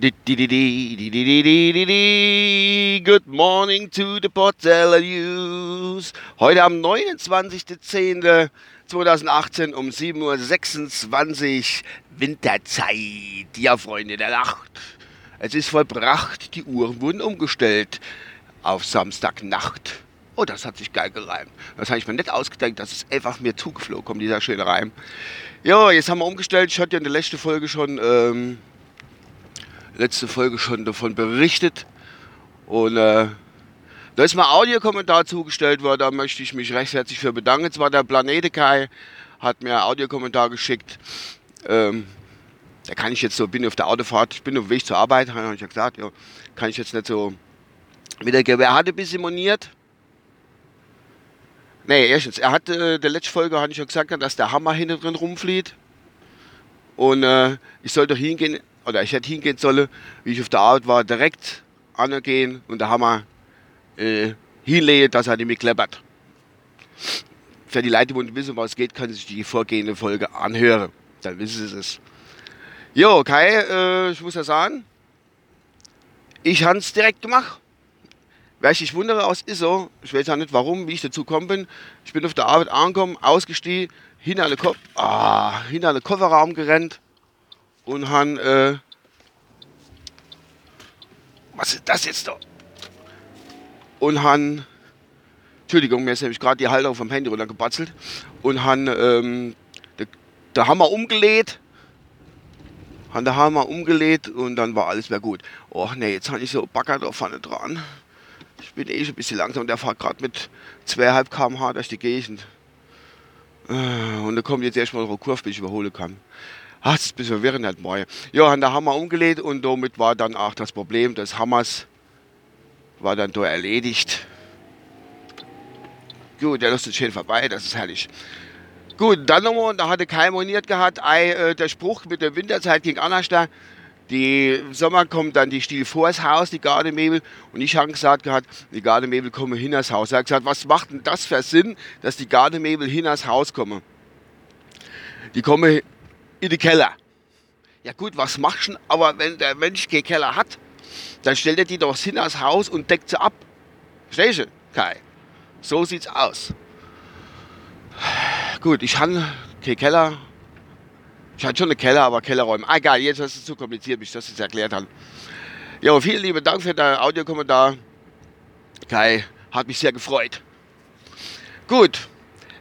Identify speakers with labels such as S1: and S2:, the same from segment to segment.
S1: Good morning to the Portella News. Heute am 29.10.2018 um 7.26 Uhr Winterzeit. Ja, Freunde der Nacht. Es ist vollbracht, die Uhren wurden umgestellt auf Samstagnacht. Oh, das hat sich geil gereimt. Das habe ich mir nicht ausgedacht, das ist einfach mir zugeflogen, dieser schöne Reim. Ja, jetzt haben wir umgestellt. Ich hatte ja in der letzten Folge schon ähm, letzte Folge schon davon berichtet. Und äh, da ist mal Audiokommentar zugestellt worden, da möchte ich mich recht herzlich für bedanken. Zwar der Planetekai hat mir Audiokommentar geschickt. Ähm, da kann ich jetzt so, bin auf der Autofahrt, ich bin auf dem Weg zur Arbeit, habe ich ja gesagt, ja, kann ich jetzt nicht so wiedergeben. Er hatte ein bisschen moniert. Nee, erstens, er hatte, äh, der letzte Folge hatte ich ja gesagt, dass der Hammer hinten drin rumflieht. Und äh, ich soll doch hingehen, oder ich hätte hingehen sollen, wie ich auf der Arbeit war, direkt angehen und der Hammer äh, hinlegen, dass er nicht mehr kleppert. Für die Leute, die wissen, was es geht, können sich die vorgehende Folge anhören. Dann wissen sie es. Jo, Kai, äh, ich muss ja sagen, ich habe es direkt gemacht. Wer sich wundere aus ISO, ich weiß auch nicht warum, wie ich dazu gekommen bin. Ich bin auf der Arbeit angekommen, ausgestiegen, hinter den, Ko ah, hinter den Kofferraum gerannt, und haben, äh, was ist das jetzt da? Und haben, Entschuldigung, mir ist nämlich gerade die Halterung vom Handy runtergebatzelt und haben, ähm, haben wir umgelegt, haben der Hammer umgelegt und dann war alles mehr gut. Och nee, jetzt habe ich so Backer da vorne dran. Ich bin eh schon ein bisschen langsam, der fährt gerade mit 2,5 km/h durch die Gegend. Äh, und da kommt jetzt erstmal eine Kurve, bis ich überholen kann. Das ist ein bisschen verwirrend halt mal. Ja, haben der Hammer umgelegt und damit war dann auch das Problem des Hammers war dann da erledigt. Gut, der ist schön vorbei, das ist herrlich. Gut, dann nochmal, da hatte kein moniert gehabt, ei, äh, der Spruch mit der Winterzeit ging anders da. Die Sommer kommt dann die Stiel vor das Haus, die Gardemebel. Und ich habe gesagt gehabt, die Gardemebel kommen hin das Haus. Er hat gesagt, was macht denn das für Sinn, dass die Gardemebel hin das Haus kommen? Die kommen in den Keller. Ja gut, was machst du? Aber wenn der Mensch keinen Keller hat, dann stellt er die doch hin als Haus und deckt sie ab. Verstehst du, Kai? So sieht's aus. Gut, ich habe keinen Keller. Ich hatte schon einen Keller, aber Kellerräume. Ah, egal, jetzt ist es zu kompliziert, bis ich das jetzt erklärt habe. Ja, vielen lieben Dank für deinen Audiokommentar. Kai, hat mich sehr gefreut. Gut,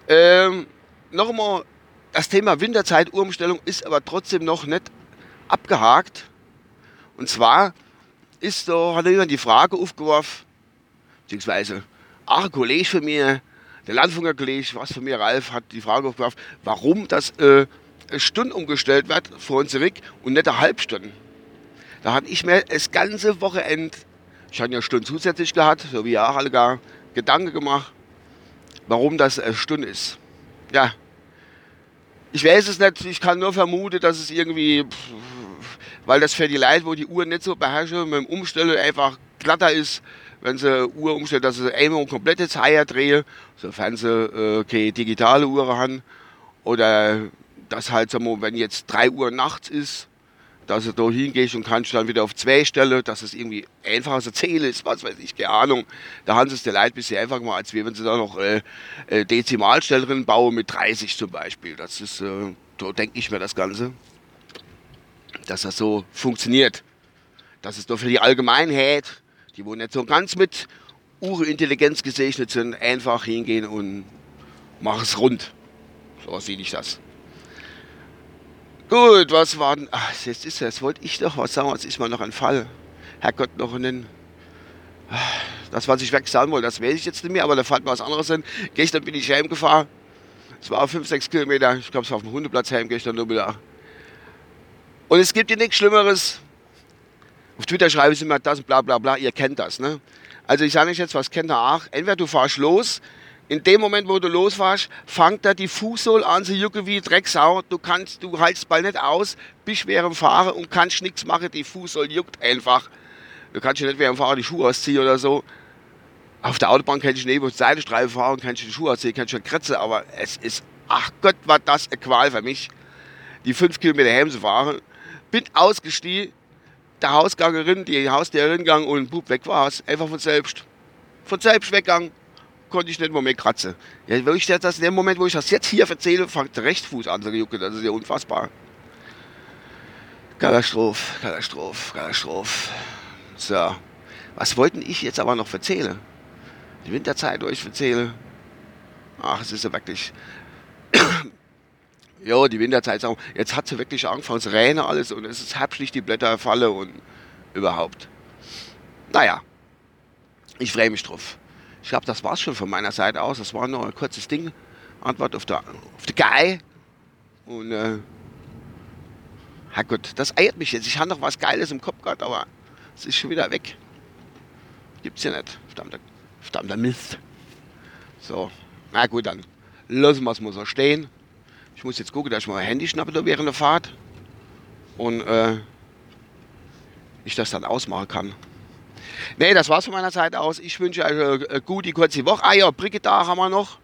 S1: ähm, nochmal das Thema Winterzeit-Uhrumstellung ist aber trotzdem noch nicht abgehakt. Und zwar ist da, hat jemand die Frage aufgeworfen, beziehungsweise ein Kollege von mir, der Landfunker Kollege, was von mir, Ralf, hat die Frage aufgeworfen, warum das äh, Stunden umgestellt wird vor uns zurück und nicht eine Halbstunde. Da hatte ich mir das ganze Wochenende, ich hatte ja Stunden zusätzlich gehabt, so wie ihr auch alle gar, Gedanken gemacht, warum das eine Stunde ist. Ja, ich weiß es nicht, ich kann nur vermuten, dass es irgendwie, weil das für die Leute, wo die Uhr nicht so beherrschen, mit dem Umstellen einfach glatter ist, wenn sie Uhr umstellen, dass sie einmal eine komplette Zeit drehen, sofern sie äh, keine digitale Uhr haben. Oder dass halt, wenn jetzt 3 Uhr nachts ist, dass du da hingehst und kannst dann wieder auf zwei stellen, dass es irgendwie einfacher zu zählen ist, was weiß ich, keine Ahnung. Da haben sie es der Leute bisher einfach mal, als wenn sie da noch äh, äh, Dezimalstellen bauen mit 30 zum Beispiel. Das ist, äh, so denke ich mir das Ganze, dass das so funktioniert. Dass es doch für die Allgemeinheit, die wo nicht so ganz mit Urintelligenz gesegnet sind, einfach hingehen und machen es rund. So sehe ich das. Gut, was war denn. Ach, jetzt ist das. Wollte ich doch was sagen, was ist mal noch ein Fall. Herrgott, noch einen. Das, was ich wegsagen wollte, das weiß ich jetzt nicht mehr, aber da fällt mir was anderes hin. Gestern bin ich heimgefahren. Es war 5, 6 Kilometer. Ich glaube, es war auf dem Hundeplatz heim gestern nur wieder. Und es gibt hier nichts Schlimmeres. Auf Twitter schreibe ich immer das und bla bla bla. Ihr kennt das, ne? Also ich sage nicht jetzt, was kennt ihr auch. Entweder du fahrst los, in dem Moment, wo du losfährst, fängt da die Fußsohle an zu jucken wie Drecksau. Du kannst, du haltst bald nicht aus, bist während Fahren und kannst nichts machen. Die Fußsohle juckt einfach. Du kannst nicht während Fahren die Schuhe ausziehen oder so. Auf der Autobahn kannst du neben Seitenstreifen fahren, kannst du die Schuhe ausziehen, kannst du kratzen, aber es ist, ach Gott, war das eine Qual für mich, die fünf Kilometer heim zu fahren. Bin ausgestiegen, der Hausgangerin, die Haustierin gegangen und Bub weg war es. Einfach von selbst. Von selbst weggegangen. Konnte ich nicht mehr, mehr kratzen. Ja, wo ich das, in dem Moment, wo ich das jetzt hier erzähle, fängt der Rechtsfuß an zu jucken. Das ist ja unfassbar. Katastrophe, Katastrophe, Katastrophe. So. Was wollten ich jetzt aber noch erzählen? Die Winterzeit, wo ich erzähle. Ach, es ist ja wirklich. ja, die Winterzeit. Jetzt hat sie wirklich angefangen, es regnet alles und es ist herbstlich, die Blätter fallen und überhaupt. Naja, ich freue mich drauf. Ich glaube, das war es schon von meiner Seite aus. Das war nur ein kurzes Ding. Antwort auf der, auf Guy. Und, äh, ja gut, das eiert mich jetzt. Ich habe noch was Geiles im Kopf gehabt, aber es ist schon wieder weg. Gibt's ja nicht. Verdammter, verdammter Mist. So, na gut, dann lassen wir es mal so stehen. Ich muss jetzt gucken, dass ich mal mein Handy schnappe da während der Fahrt. Und äh, ich das dann ausmachen kann. Nee, das war's von meiner Seite aus. Ich wünsche euch eine gute, kurze Woche. Ah ja, Brigitag haben wir noch.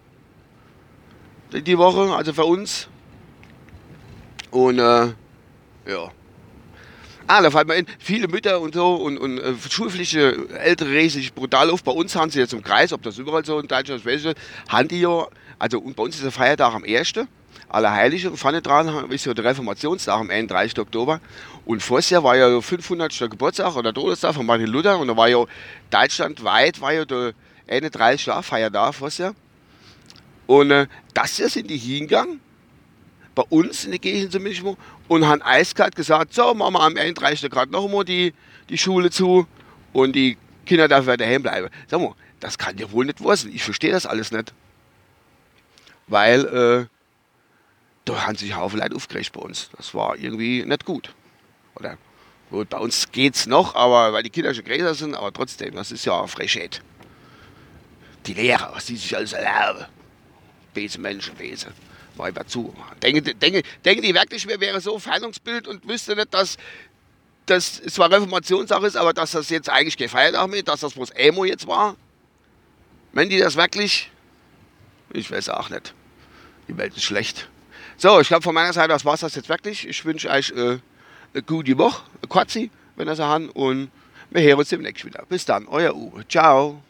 S1: Die Woche, also für uns. Und äh, ja. Ah, da fällt mir in, viele Mütter und so und, und äh, schulpflichtige Ältere regen sich brutal auf. Bei uns haben sie jetzt im Kreis, ob das überall so in Deutschland ist, haben die ja, also und bei uns ist der Feiertag am 1. Allerheilige und vorne dran ist ja der Reformationstag am 31. Oktober. Und vorher Jahr war ja 500. Geburtstag oder Todestag von Martin Luther und da war ja deutschlandweit war ja der 31. Jahr Feiertag vorher. Und äh, das hier sind die hingegangen bei uns in der Gegend zumindest und haben eiskalt gesagt, so, machen wir am 31. Grad noch einmal die, die Schule zu und die Kinder dürfen daheim bleiben. Sag mal, das kann ja wohl nicht wahr sein. Ich verstehe das alles nicht. Weil äh, da haben sich Haufen Leute aufgeregt bei uns. Das war irgendwie nicht gut. Oder gut, bei uns geht's noch, aber weil die Kinder schon größer sind, aber trotzdem, das ist ja Frechheit. Die Lehrer, was die sich alles erlauben. Bese Menschen, Bese war ich zu. Denken, denken, denken die wirklich, wir wären so Feindungsbild und wüsste nicht, dass das zwar Reformationssache ist, aber dass das jetzt eigentlich gefeiert haben, dass das bloß Emo jetzt war? Wenn die das wirklich? Ich weiß auch nicht. Die Welt ist schlecht. So, ich glaube von meiner Seite aus war es das jetzt wirklich. Ich wünsche euch äh, eine gute Woche, eine kurze, wenn ihr so haben. Und wir hören uns demnächst wieder. Bis dann, euer Uwe. Ciao.